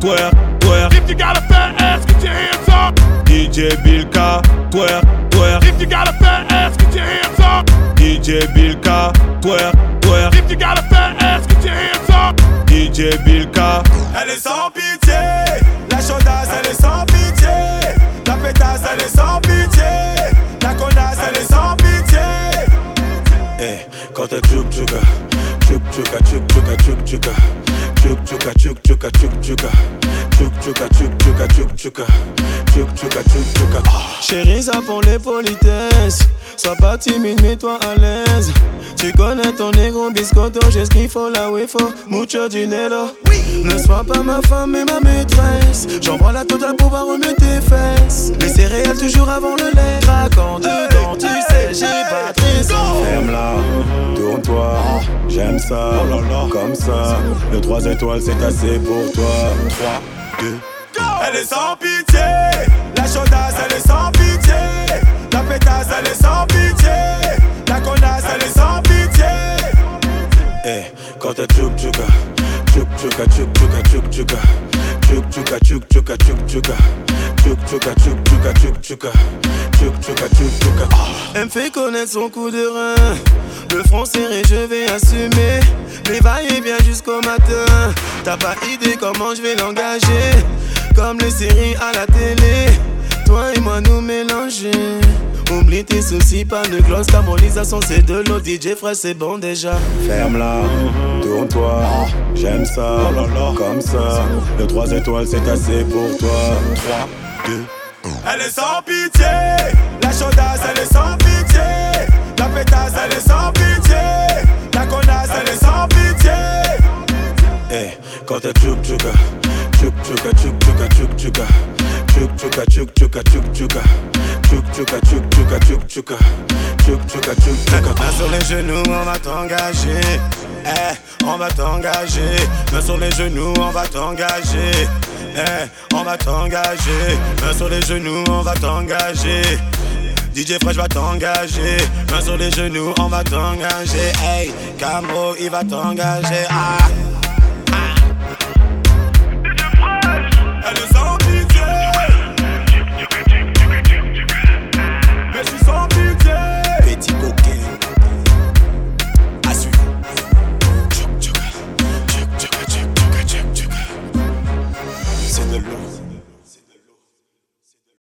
twerk, twerk. If you got a fat ass, get your hands up. DJ Bilka, twerk, twerk. If you got a fat ass, get your hands up. DJ Bilka, twerk, twerk. If you got a fat ass, get your hands up. DJ Bilka. Elle est sans pitié, la chaudasse elle est sans pitié, la pétasse elle est sans pitié, la connasse elle est sans pitié. Eh, quand elle tchouk tchouka, tchouk tchouka, tchouk tchouka, tchouk tchouka, tchouk Chérie, ça pour les politesses. Sois pas timide, mets-toi à l'aise. Tu connais ton négro biscotto, j'ai ce qu'il faut là où il faut. Mucho dinero. Ne sois pas ma femme et ma maîtresse. J'envoie la totale pour voir remettre tes fesses. Les céréales toujours avant le lait. Craquant J'aime ça, oh comme ça. Le 3 étoiles, c'est assez pour toi. 3, 2, Elle est sans pitié. La chaudasse, elle est sans pitié. La pétasse, elle est sans pitié. La connasse, elle est sans pitié. Eh, hey, quand t'es tchouk tchouka, tchouk tchouka, tchouk tchouka, tchouk tchouka. Tchouk tchouka, tchouk tchouka, tchouk tchouka. Tchouk tchouka, tchouk tchouka, tchouk tchouka. Tchouk tchouka, tchouk tchouka. Elle me fait connaître son coup de rein. Le front serré, je vais assumer. Mais va-et-vient jusqu'au matin. T'as pas idée comment je vais l'engager. Comme les séries à la télé. Toi et moi nous mélanger. Oublie tes soucis, pas de gloss. Thermolisation, c'est de l'eau. DJ frère, c'est bon déjà. Ferme-la, tourne-toi, j'aime ça, comme ça. Le 3 étoiles c'est assez pour toi. 3, 2, Elle est sans pitié, la chaudasse elle est sans pitié, Eh, quand elle tchouk tchouka, tchouk tchouka, tchouk tchouka, tchouk tchouka, tchouk tchouka, tchouk tchouka, tchouk tchouka, tchouk tchouka, tchouk tchouka, tchouk tchouka, tchouk tchouka, tchouk tchouka. Main sur les genoux, on va t'engager. Eh, on va t'engager. Main sur les genoux, on va t'engager. Eh, on va t'engager. Main sur les genoux, on va t'engager. DJ Fresh va t'engager. Main sur les genoux, on va t'engager. Hey, Camro, il va t'engager. Ah.